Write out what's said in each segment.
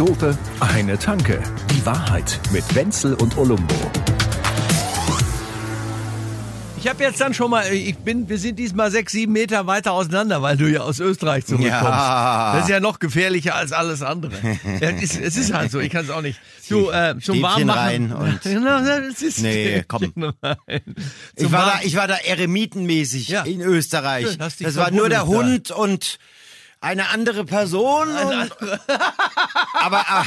Dope, eine Tanke. Die Wahrheit mit Wenzel und Olumbo. Ich habe jetzt dann schon mal, ich bin, wir sind diesmal sechs, sieben Meter weiter auseinander, weil du ja aus Österreich zurückkommst. Ja. Das ist ja noch gefährlicher als alles andere. ja, es, ist, es ist halt so, ich kann es auch nicht. Du, äh, zum Stäbchen Warmmachen. rein und- Nee, komm. Ich war, Warm- da, ich war da eremitenmäßig Ja. in Österreich. Schön, Das war nur der Hund und eine andere Person. und, aber, äh,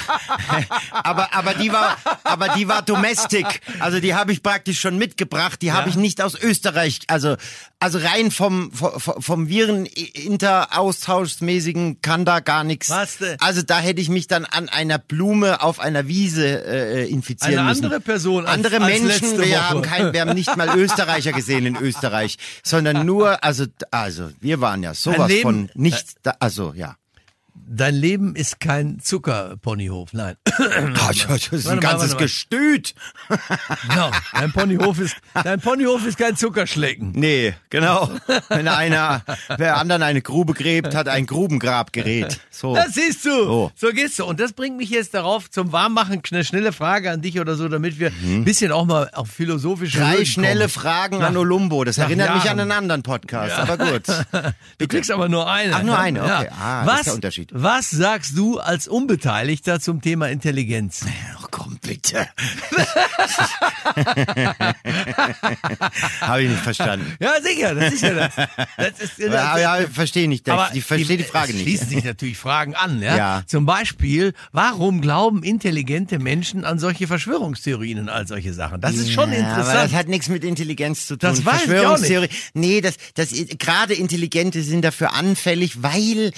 aber, aber die war, aber die war Domestic. Also die habe ich praktisch schon mitgebracht. Die habe ich nicht aus Österreich. Also, also rein vom, vom, vom Viren-Interaustauschmäßigen kann da gar nichts. Also da hätte ich mich dann an einer Blume auf einer Wiese äh, infizieren Eine müssen. andere Person als- Andere als Menschen. Wir haben kein, wir haben nicht mal Österreicher gesehen in Österreich, sondern nur, also, also wir waren ja sowas Leben- von nicht, da, also ja. Dein Leben ist kein Zuckerponyhof, nein. Das ist ein ganzes. Gestüt. Genau. Dein Ponyhof ist, dein Ponyhof ist kein Zuckerschlecken. Nee, genau. Wenn einer, wer anderen eine Grube gräbt, hat ein Grubengrabgerät. So. Das siehst du. Oh. So gehst du. Und das bringt mich jetzt darauf zum Warmmachen. Eine schnelle Frage an dich oder so, damit wir ein bisschen auch mal auf philosophische Mhm. Drei Höhen schnelle kommen. Fragen Nach- an Olumbo. Das erinnert mich Jahren. an einen anderen Podcast, aber gut. Du kriegst aber nur eine. Ach, nur eine, Ja. okay. Ah, das was, ist der Unterschied. Was sagst du als Unbeteiligter zum Thema Intelligenz? Ach komm, bitte. Habe ich nicht verstanden. Ja, sicher, das ist ja das. das ist, das Ja, ja, ich verstehe nicht. Aber ich verstehe die Frage es nicht. schließen sich natürlich Fragen an. Ja? Ja. Zum Beispiel, warum glauben intelligente Menschen an solche Verschwörungstheorien und all solche Sachen? Das ist schon Ja, Aber interessant. das hat nichts mit Intelligenz zu tun. Das weiß ich Verschwörungstheorie. Nee, das, das, gerade Intelligente sind dafür anfällig, weil,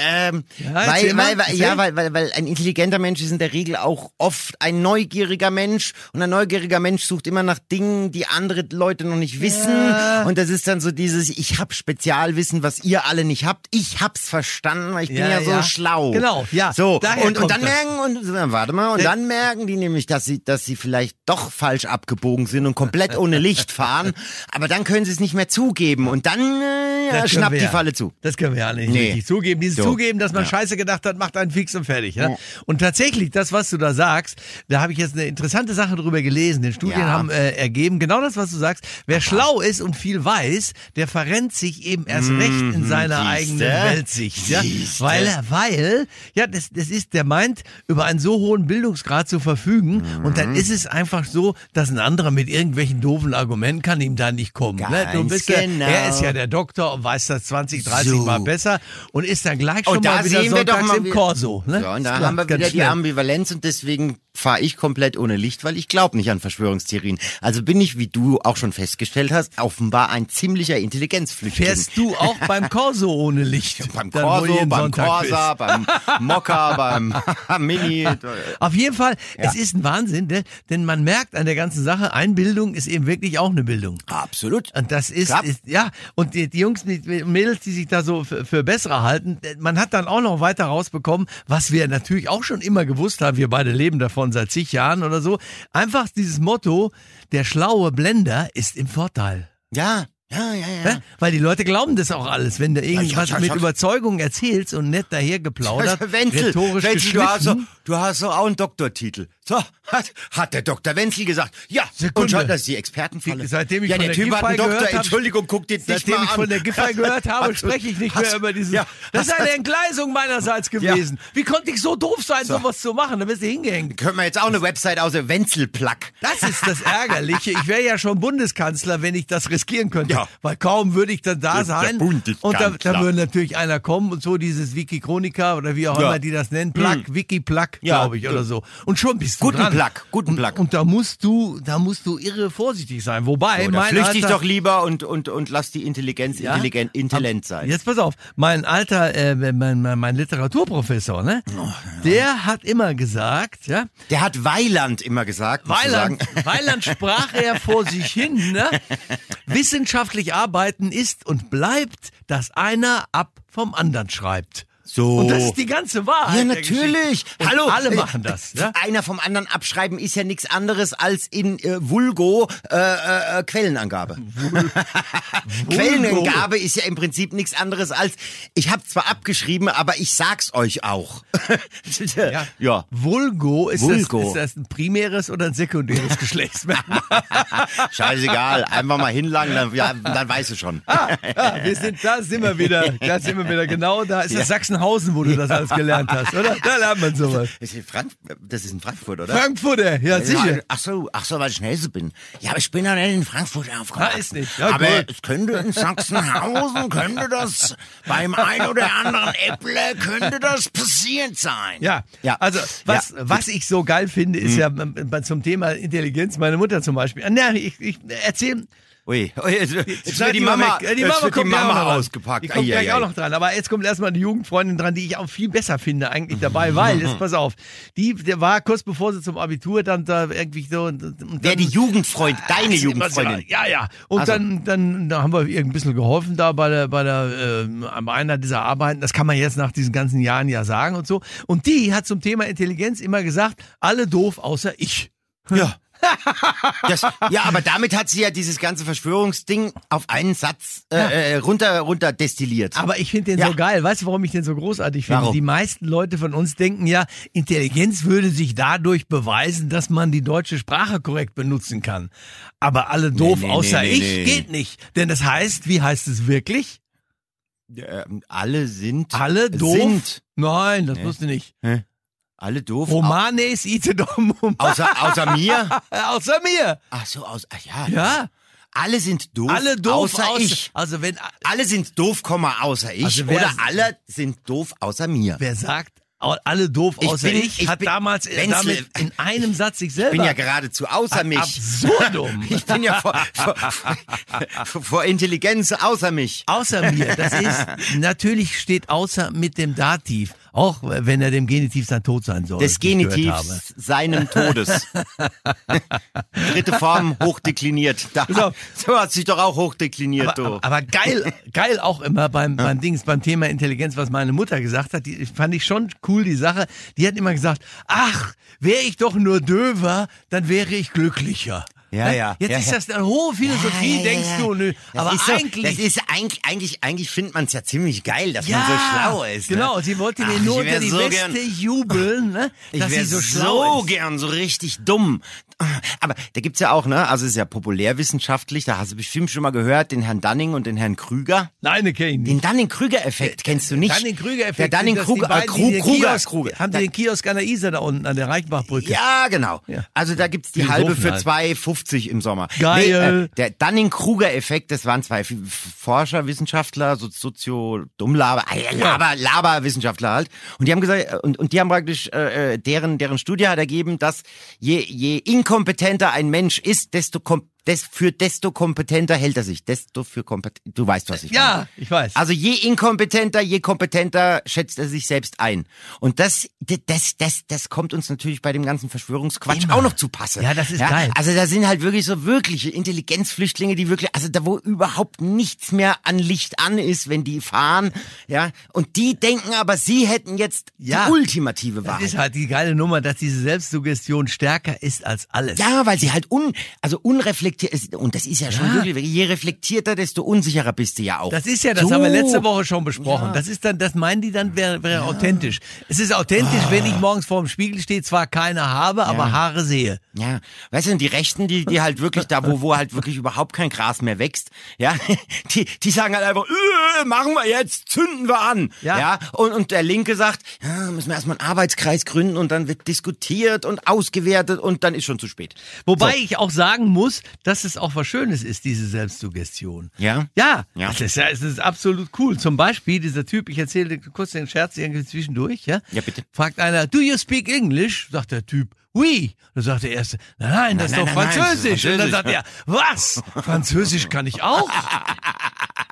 ähm, Ja, weil, weil, weil, ja, weil, weil, weil ein intelligenter Mensch ist in der Regel auch oft ein neugieriger Mensch und ein neugieriger Mensch sucht immer nach Dingen, die andere Leute noch nicht wissen und das ist dann so dieses, ich hab Spezialwissen, was ihr alle nicht habt. Ich hab's verstanden, weil ich bin Ja, ja, so ja. schlau. Genau, ja, So, daher und, und dann das. merken, und warte mal, und dann merken die nämlich, dass sie, dass sie vielleicht doch falsch abgebogen sind und komplett ohne Licht fahren. Aber dann können sie es nicht mehr zugeben und dann äh, ja, schnappt die ja. Falle zu. Das können wir ja nicht Nee. zugeben. Dieses So. Zugeben, dass man Ja. Scheiße gedacht hat, macht einen fix und fertig. Ja? Und tatsächlich, das, was du da sagst, da habe ich jetzt eine interessante Sache drüber gelesen. Den Studien Ja. haben äh, ergeben, genau das, was du sagst. Wer schlau ist und viel weiß, der verrennt sich eben erst recht in seiner Mhm. siehste. eigenen Weltsicht. Ja? Siehste. Weil, weil, ja, das, das ist, der meint, über einen so hohen Bildungsgrad zu verfügen. Und Mhm. dann ist es einfach so, dass ein anderer mit irgendwelchen doofen Argumenten kann ihm da nicht kommen. ne? Du bist genau. er ist ja der Doktor und weiß das 20, 30 So. Mal besser und ist dann gleich schon Und da mal wieder sehen wir doch mal im Corso. Ne? Ja, und da klar, haben wir wieder die schnell. Ambivalenz und deswegen fahre ich komplett ohne Licht, weil ich glaube nicht an Verschwörungstheorien. Also bin ich, wie du auch schon festgestellt hast, offenbar ein ziemlicher Intelligenzflüchtling. Fährst du auch beim Corso ohne Licht? beim Corso, beim Sonntag Corsa, beim Mokka, beim Mini. Auf jeden Fall, es ist ein Wahnsinn, ne? denn man merkt an der ganzen Sache, Einbildung ist eben wirklich auch eine Bildung. Absolut. Und das ist, ist ja, und die, die Jungs, die Mädels, die sich da so für, für bessere halten, man hat dann auch noch weiter rausbekommen, was wir natürlich auch schon immer gewusst haben, wir beide leben davon seit zig Jahren oder so, einfach dieses Motto, der schlaue Blender ist im Vorteil. Ja, ja, ja, ja. Weil die Leute glauben das auch alles, wenn du irgendwas hab's- ich mit hab's- Überzeugung erzählst und nett daher geplaudert, Wenzel, rhetorisch Wenzel du, hast so, geschliffen. du hast so auch einen Doktortitel. So, hat, hat der Dr. Wenzel gesagt. Ja, Sekunde. und schon, das ist die Expertenfalle. Seitdem ich ja, von der der Typ Giffey Doktor, gehört hab- Entschuldigung, guck dir nicht Seitdem mal ich an. von der Giffey gehört habe, spreche ich nicht mehr über dieses. Ja, das ist eine Entgleisung meinerseits gewesen. Wie konnte ich so doof sein, sowas zu machen? Da bist du hingehängt. Können wir jetzt auch eine Website aus der Wenzel-Plug. Das ist das Ärgerliche. Ich wäre ja schon Bundeskanzler, wenn ich das riskieren könnte. Ja. Weil kaum würde ich dann da sein. Und da, da würde natürlich einer kommen und so dieses Wiki Chronica oder wie auch Ja. immer die das nennen. Plug, Wiki Plug, Ja. glaube ich, oder so. Und schon bist Guten dran. Plug, guten und, Plug. Und da musst du, da musst du irre vorsichtig sein. Wobei, So, mein flüchte ich doch lieber und, und, und lass die Intelligenz Ja? intelligent, intelligent sein. Jetzt pass auf, mein alter, äh, mein, mein, mein Literaturprofessor, ne? Oh, Der hat immer gesagt, ja, Der hat Weiland immer gesagt. Weiland. Weiland sprach er vor sich hin, ne? Wissenschaftlich arbeiten ist und bleibt, dass einer ab vom anderen schreibt. So. Und das ist die ganze Wahrheit. Ja, natürlich. Hallo. Alle äh, machen das. Ja? Einer vom anderen abschreiben ist ja nichts anderes als in äh, Vulgo äh, äh, äh, Quellenangabe. Quellenangabe ist ja im Prinzip nichts anderes als ich habe zwar abgeschrieben, aber ich sag's euch auch. Ja. ja. Vulgo, ist, Vulgo. Das, ist das ein primäres oder ein sekundäres Geschlechtsmerkmal? Scheißegal, einfach mal hinlangen, dann, ja, dann weißt du schon. ah, wir sind, da sind wir wieder, da sind wir wieder, genau, da ist das Sachsenhausen, wo du das alles gelernt hast, oder? Da lernt man sowas. Das ist in, Frank das ist in Frankfurt, oder? Frankfurter, ja, sicher. Ja, ach so, ach so, weil ich Schnellste bin. Ja, aber ich bin ja nicht in Frankfurt aufgewachsen. Ah, ist nicht. Ja, aber gut. es könnte in Sachsenhausen, könnte das beim ein oder anderen Äpple, könnte das passiert sein. Ja, ja. also was, Ja. was ich so geil finde, ist ja ähm, zum Thema Intelligenz, meine Mutter zum Beispiel. Ah, Na, ich, ich erzähl, Ui, ui, jetzt, jetzt wird die Mama, weg. Die Mama die kommt auch Mama ausgepackt. Die kommt Ei, ei, gleich auch noch dran. Aber jetzt kommt erstmal eine Jugendfreundin dran, die ich auch viel besser finde eigentlich dabei, weil, jetzt pass auf, die der war kurz bevor sie zum Abitur dann da irgendwie so. Und, und Wer die Jugendfreund, deine Ach, Jugendfreundin. Ja, ja. Und Also. dann, dann da haben wir ihr ein bisschen geholfen da bei der, bei der, äh, bei einer dieser Arbeiten. Das kann man jetzt nach diesen ganzen Jahren ja sagen und so. Und die hat zum Thema Intelligenz immer gesagt, alle doof außer ich. Ja. Das, ja, aber damit hat sie ja dieses ganze Verschwörungsding auf einen Satz äh, äh, runter, runter destilliert. Aber ich finde den Ja. so geil. Weißt du, warum ich den so großartig finde? Warum? Die meisten Leute von uns denken ja, Intelligenz würde sich dadurch beweisen, dass man die deutsche Sprache korrekt benutzen kann. Aber alle doof nee, nee, außer nee, ich nee. geht nicht. Denn das heißt, wie heißt es wirklich? Ähm, alle sind. Alle doof? Sind. Nein, das wusste ich nicht. Hä? Alle doof. Romanes ite domum. Au- Außer, außer mir. Außer mir. Ach so, aus, ach ja. Ja. Alle sind doof. Alle doof außer ich. Also wenn, Alle sind doof, außer ich. Also wer- oder alle sind doof, außer mir. wer sagt, alle doof Ich außer bin- ich, ich hat bin- damals äh, damit in einem Satz sich selber. Ich bin ja geradezu außer mich. Absurdum. Ich bin ja vor, vor, vor Intelligenz außer mich. Außer mir, das ist, natürlich steht außer mit dem Dativ, auch wenn er dem Genitiv sein Tod sein soll. Des. Genitivs seinem Todes. Dritte Form hochdekliniert. Da, auf. so hat sich doch auch hochdekliniert, Aber, aber, aber geil, geil auch immer beim, beim Dings, beim Thema Intelligenz, was meine Mutter gesagt hat, die fand ich schon cool, die Sache. Die hat immer gesagt, ach, wäre ich doch nur döver, dann wäre ich glücklicher. Ja, Ne? ja, Jetzt ja, ist das eine hohe Philosophie, Ja, denkst du, nö. Das Aber so, eigentlich. Das ist eigentlich, eigentlich, eigentlich findet man es ja ziemlich geil, dass man so schlau ist. Genau, ne? sie wollte mir nur ich unter die so Weste gern- jubeln, ne? Ich dass sie wäre so so, schlau ist. gern so richtig dumm. Aber da gibt's ja auch, ne? Also es ist ja populärwissenschaftlich, da hast du bestimmt schon mal gehört, den Herrn Dunning und den Herrn Krüger. Nein, ne, kenn ich nicht. Den Dunning-Krüger-Effekt kennst du nicht? Dunning-Krüger-Effekt. Der die Dunning-Kruger, äh, beiden, die Kru den Kruger, Kiosk- Kruger. Haben die den Kiosk an der Isar da unten, an der Reichenbachbrücke? Ja, genau. Ja. Also da gibt's die Philosophen halbe für halt. 2,50 im Sommer. Geil. äh, der Dunning-Kruger-Effekt, das waren zwei Forscher, Wissenschaftler, so Sozio-Dummlaber, äh, Laber, Laber-Wissenschaftler halt. Und die haben gesagt, und, und die haben praktisch, äh, deren, deren Studie hat ergeben, dass je, je inkompetenter ein Mensch ist, desto kom des, für desto kompetenter hält er sich. Desto für kompetent. Du weißt, was ich meine. Ja, ich weiß. Also je inkompetenter, je kompetenter schätzt er sich selbst ein. Und das, das, das, das kommt uns natürlich bei dem ganzen Verschwörungsquatsch Immer. auch noch zu passe. Ja, das ist geil. Also da sind halt wirklich so wirkliche Intelligenzflüchtlinge, die wirklich, also da wo überhaupt nichts mehr an Licht an ist, wenn die fahren, ja. Und die denken aber, sie hätten jetzt Ja. die ultimative das Wahrheit. ist halt die geile Nummer, dass diese Selbstsuggestion stärker ist als alles. Ja, weil sie halt un, also unreflektiert ist. Und das ist ja schon Ja. wirklich, je reflektierter, desto unsicherer bist du ja auch. Das ist ja, das So. haben wir letzte Woche schon besprochen. Ja. Das ist dann, das meinen die dann, wäre wäre authentisch. Es ist authentisch, wenn ich morgens vor dem Spiegel stehe, zwar keine habe, aber Haare sehe. Ja, weißt du, die Rechten, die, die halt wirklich da, wo, wo halt wirklich überhaupt kein Gras mehr wächst, ja, die, die sagen halt einfach, äh, machen wir jetzt, zünden wir an. Ja. Ja, und, und der Linke sagt, ja, müssen wir erstmal einen Arbeitskreis gründen und dann wird diskutiert und ausgewertet und dann ist schon zu spät. Wobei So. ich auch sagen muss, dass es auch was Schönes ist, diese Selbstsuggestion. Ja? Ja, Ja. Das, ist, ja es ist absolut cool. Zum Beispiel dieser Typ, ich erzähle kurz den Scherz irgendwie zwischendurch, ja? Ja, bitte. Fragt einer, do you speak English? Sagt der Typ, Oui. Dann sagt der Erste, nein, nein, das Nein, ist doch nein, nein, nein, Französisch. Und dann sagt er, was? Französisch kann ich auch?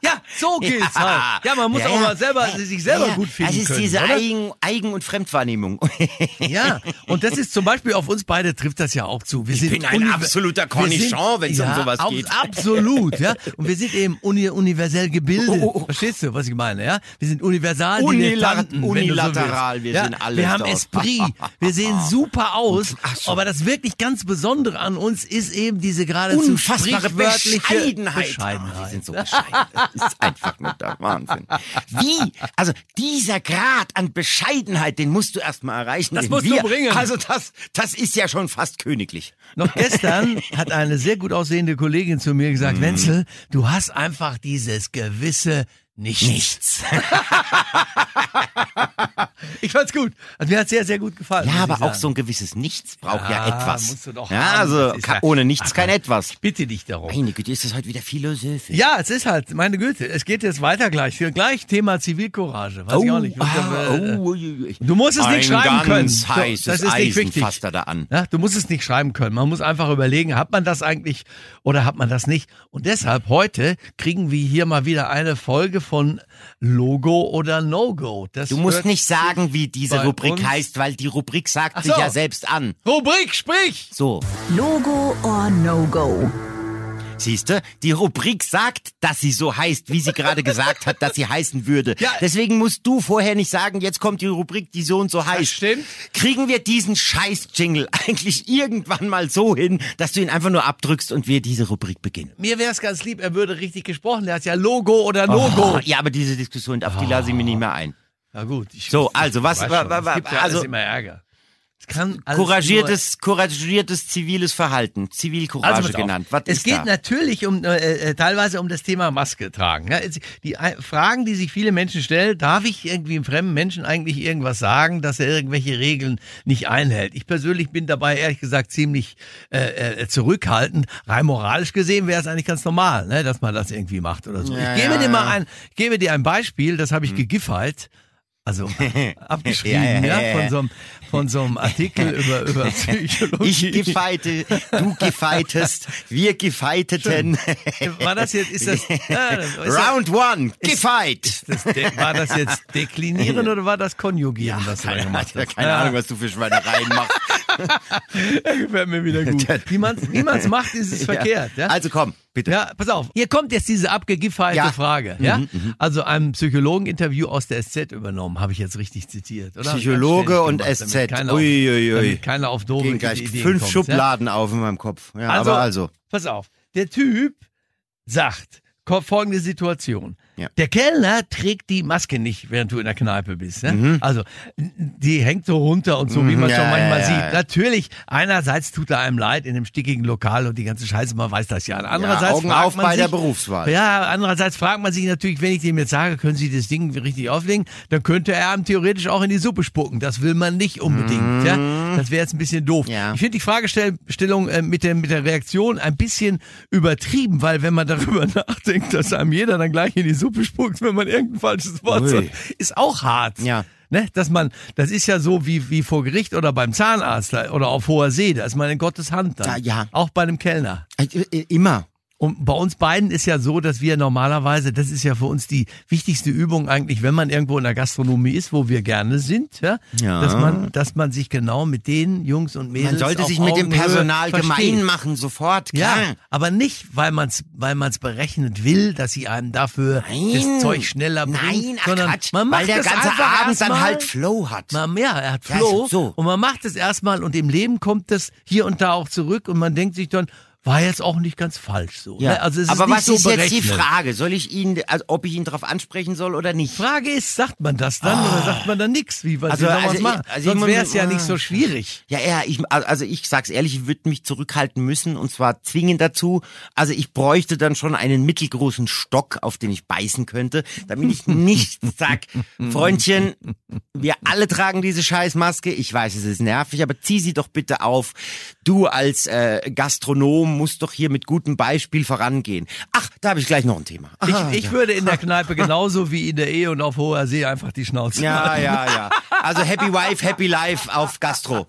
Ja, so geht's halt. Ja, man muss auch mal selber, sich selber ja, gut finden Das ist können. diese oder? Eigen-, Eigen und Fremdwahrnehmung. Ja, und das ist zum Beispiel auf uns beide trifft das ja auch zu. Wir sind bin ein absoluter Cornichon, sind- wenn's um ja, sowas geht. Absolut, ja. Und wir sind eben uni universell gebildet. Oh, oh, oh. Verstehst du, was ich meine, ja? Wir sind universal Unila- Dilettanten, wenn du so unilateral, willst. wir ja? sind alles Wir haben. Esprit, wir sehen super aus, Ach so. aber das wirklich ganz Besondere an uns ist eben diese geradezu Unfassbare Bescheidenheit. Bescheidenheit. Oh, wir sind so bescheiden. Das ist einfach nur der Wahnsinn. Wie? Also dieser Grad an Bescheidenheit, den musst du erst mal erreichen. Das musst du wir, bringen. Also das, das ist ja schon fast königlich. Noch gestern hat eine sehr gut aussehende Kollegin zu mir gesagt, Wenzel, du hast einfach dieses gewisse Nichts. Nichts. Ich fand's gut. Also mir hat sehr, sehr gut gefallen. Ja, aber ich auch sagen. so ein gewisses Nichts braucht ja, Ja, etwas. musst du doch ja, haben. also ja- ohne Nichts kein Etwas. Bitte dich darum. Meine Güte, ist das heute wieder philosophisch. Ja, es ist halt, meine Güte, es geht jetzt weiter gleich. Gleich Thema Zivilcourage. Weiß ich auch nicht. Ah, oh. Du musst es nicht schreiben können. So, das ist nicht wichtig. fasst er da an. Ja, du musst es nicht schreiben können. Man muss einfach überlegen, hat man das eigentlich oder hat man das nicht? Und deshalb heute kriegen wir hier mal wieder eine Folge von Logo oder No-Go. Du musst nicht sagen, wie diese Rubrik uns- heißt, weil die Rubrik sagt Ach sich so. ja selbst an. Rubrik, sprich! So, Logo or No-Go. Siehste, die Rubrik sagt, dass sie so heißt, wie sie gerade gesagt hat, dass sie heißen würde. Ja. Deswegen musst du vorher nicht sagen, jetzt kommt die Rubrik, die so und so heißt. stimmt. Kriegen wir diesen Scheiß-Jingle eigentlich irgendwann mal so hin, dass du ihn einfach nur abdrückst und wir diese Rubrik beginnen? Mir wäre es ganz lieb, er würde richtig gesprochen. Der hat ja Logo oder No-Go. Oh, ja, aber diese Diskussion, auf die lasse ich mir nicht mehr ein. Na gut. Ich, So, also, was- weiß wa- schon, wa- es wa- gibt ja also- immer Ärger. Es kann Couragiertes, couragiertes ziviles Verhalten, Zivilcourage Also genannt. Was es ist geht da? natürlich um äh, äh, teilweise um das Thema Maske tragen. Ja, die äh, Fragen, die sich viele Menschen stellen, darf ich irgendwie einem fremden Menschen eigentlich irgendwas sagen, dass er irgendwelche Regeln nicht einhält? Ich persönlich bin dabei ehrlich gesagt ziemlich äh, äh, zurückhaltend. Rein moralisch gesehen wäre es eigentlich ganz normal, ne, dass man das irgendwie macht oder so. Ja, ich gebe ja, dir mal ein, ich gebe dir ein Beispiel, das habe ich gegiffert. Also abgeschrieben, Ja, ja, ja, von so einem, von so einem Artikel über, über Psychologie. Ich gefeite, du gefeitest, wir gefeiteten. War das jetzt, ist das, das ist Round one, gefeit. das, de, war das jetzt deklinieren oder war das konjugieren, was du da Keine, gemacht Ahnung, hast? keine Ahnung, was du für Schweinereien machst. Ja, gefällt mir wieder gut. Wie man es wie man's macht, ist es verkehrt. Ja? Also komm, bitte. Ja, pass auf. Hier kommt jetzt diese abgegifferte Ja. Frage. Ja? Also ein Psychologen-Interview aus der SZ übernommen, habe ich jetzt richtig zitiert, oder? Psychologe und gemacht, SZ. Keiner, auf, Ui, ui, ui. damit keiner auf doofe Gehen gleich Ideen fünf kommt, Schubladen auf in meinem Kopf. Ja, Ja? Also, aber also. pass auf. Der Typ sagt, folgende Situation. Ja. Der Kellner trägt die Maske nicht, während du in der Kneipe bist. Ne? Mhm. Also, die hängt so runter und so, wie man Ja, schon manchmal ja, sieht. Natürlich, einerseits tut er einem leid in dem stickigen Lokal und die ganze Scheiße, man weiß das ja. Andererseits Augen fragt auf man bei sich, der Berufswahl. Ja, andererseits fragt man sich natürlich, wenn ich dem jetzt sage, können Sie das Ding richtig auflegen, dann könnte er einem theoretisch auch in die Suppe spucken. Das will man nicht unbedingt. Ja? Das wäre jetzt ein bisschen doof. Mhm. Ich finde die Fragestellung äh, mit, der, mit der Reaktion ein bisschen übertrieben, weil wenn man darüber nachdenkt, dass einem jeder dann gleich in die Suppe spuckt, wenn man irgendein falsches Wort Ui. sagt, ist auch hart. Ja. Ne, dass man, das ist ja so wie, wie vor Gericht oder beim Zahnarzt oder auf hoher See, da ist man in Gottes Hand dann. Ja, ja. Auch bei einem Kellner. Äh, äh, Immer. Und bei uns beiden ist ja so, dass wir normalerweise, das ist ja für uns die wichtigste Übung eigentlich, wenn man irgendwo in der Gastronomie ist, wo wir gerne sind, ja, Ja. dass man, dass man sich genau mit den Jungs und Mädels Man sollte auf sich mit dem Personal versteht. gemein machen, sofort. Ja, Klar. aber nicht, weil man es weil man's berechnet will, dass sie einem dafür Nein. das Zeug schneller bringen, Nein, ach sondern Quatsch, man macht weil der ganze Abend dann halt Flow hat. Man, ja, er hat Ja, Flow so. und man macht es erstmal und im Leben kommt das hier und da auch zurück und man denkt sich dann, war jetzt auch nicht ganz falsch so. Ja. Ne? Also es ist Aber was so ist jetzt die berechnet. Frage? Soll ich ihn, also ob ich ihn darauf ansprechen soll oder nicht? Frage ist, sagt man das dann oder sagt man dann nichts? Wie, was Also- man's also machen? also Sonst wäre es ja nicht ah, so schwierig. Ja, ja, ich, also ich sag's ehrlich, ich würde mich zurückhalten müssen und zwar zwingend dazu. Also ich bräuchte dann schon einen mittelgroßen Stock, auf den ich beißen könnte, damit ich nicht sag, Freundchen, wir alle tragen diese Scheißmaske. Ich weiß, es ist nervig, aber zieh sie doch bitte auf. Du als äh, Gastronom musst doch hier mit gutem Beispiel vorangehen. Ach, da habe ich gleich noch ein Thema. Ich, Ah, ich würde in der Kneipe genauso wie in der Ehe und auf hoher See einfach die Schnauze ja, halten. ja, ja. Also Happy Wife, Happy Life auf Gastro.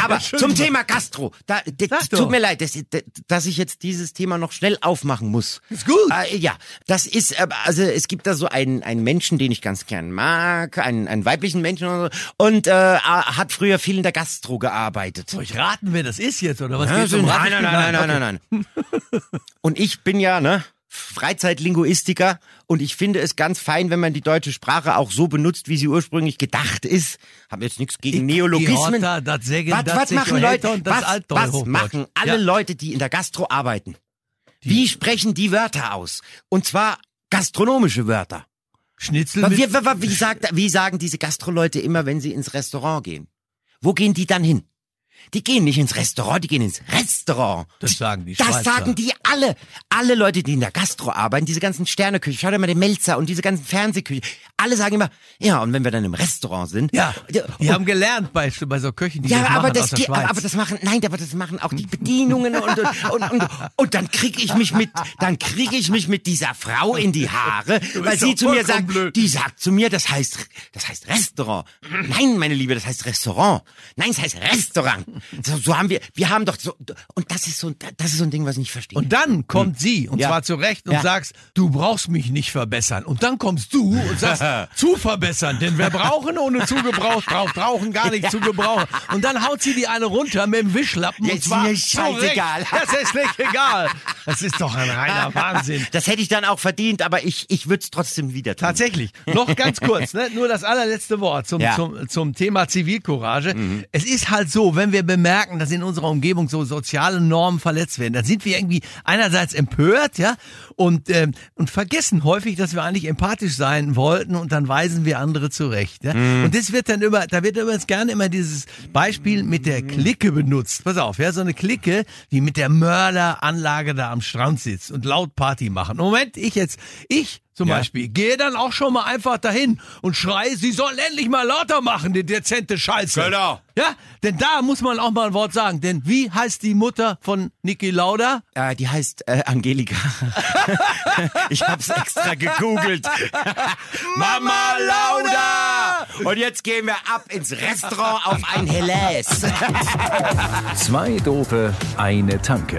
Aber zum Thema Gastro. Da, das, tut mir leid, dass, dass ich jetzt dieses Thema noch schnell aufmachen muss. Ist gut. Äh, ja, das ist, äh, also es gibt da so einen, einen Menschen, den ich ganz gern mag, einen, einen weiblichen Menschen und, so, und äh, hat früher viel in der Gastro gearbeitet. Soll ich raten, wer das ist jetzt, oder was? Ja, so, um nein, nein, Ratespiel? nein, nein, nein, nein, nein. Und ich bin ja, ne, Freizeitlinguistiker und ich finde es ganz fein, wenn man die deutsche Sprache auch so benutzt, wie sie ursprünglich gedacht ist. Hab jetzt nichts gegen Die- Neologismen. die Horta, das Sägen, was das was machen Leute, was, was machen alle Ja. Leute, die in der Gastro arbeiten? Wie sprechen die Wörter aus? Und zwar gastronomische Wörter. Schnitzel wie, wie, wie, sagt, wie sagen diese Gastroleute immer, wenn sie ins Restaurant gehen? Wo gehen die dann hin? Die gehen nicht ins Restaurant, die gehen ins Restaurant. Das sagen die Das Schweizer. sagen die alle. Alle Leute, die in der Gastro arbeiten, diese ganzen Sterneküche, schau dir mal den Melzer und diese ganzen Fernsehküche. Alle sagen immer, ja, und wenn wir dann im Restaurant sind. ja, die haben gelernt bei, bei so Köchen, die ja, das aber das aus der geht, Schweiz. aber das machen, nein, aber das machen auch die Bedienungen und, und, und, und, und dann krieg ich mich mit, dann krieg ich mich mit dieser Frau in die Haare, weil sie zu mir sagt, blöd. die sagt zu mir, das heißt, das heißt Restaurant. Nein, meine Liebe, das heißt Restaurant. Nein, es heißt Restaurant. So, so haben wir, wir haben doch so, und das ist so, das ist so ein Ding, was ich nicht verstehe. Und dann kommt sie, und Hm. Ja. zwar zurecht, und Ja. sagst, du brauchst mich nicht verbessern. Und dann kommst du und sagst, zu verbessern. Denn wir brauchen ohne zugebraucht, braucht brauchen gar nicht zu gebrauchen. Und dann haut sie die eine runter mit dem Wischlappen. Ja, und ist zwar mir zurecht. scheißegal. Das ist nicht egal. Das ist doch ein reiner Wahnsinn. das hätte ich dann auch verdient, aber ich, ich würde es trotzdem wieder tun. Tatsächlich. Noch ganz kurz, ne? nur das allerletzte Wort zum, Ja. zum, zum Thema Zivilcourage. Es ist halt so, wenn wir bemerken, dass in unserer Umgebung so soziale Normen verletzt werden, dann sind wir irgendwie einerseits empört, ja, und, ähm, und vergessen häufig, dass wir eigentlich empathisch sein wollten und dann weisen wir andere zurecht. Ja? Und das wird dann immer, da wird übrigens gerne immer dieses Beispiel mit der Clique benutzt. Pass auf, ja, so eine Clique, die mit der Mörderanlage da am Strand sitzt und laut Party machen. Moment, ich jetzt, ich zum Ja. Beispiel, gehe dann auch schon mal einfach dahin und schreie, sie sollen endlich mal lauter machen, die dezente Scheiße. Genau. Ja, denn da muss man auch mal ein Wort sagen. Denn wie heißt die Mutter von Niki Lauda? Äh, die heißt äh, Angelika. ich hab's extra gegoogelt. Mama Lauda! Und jetzt gehen wir ab ins Restaurant auf ein Helles. Zwei Dope, eine Tanke.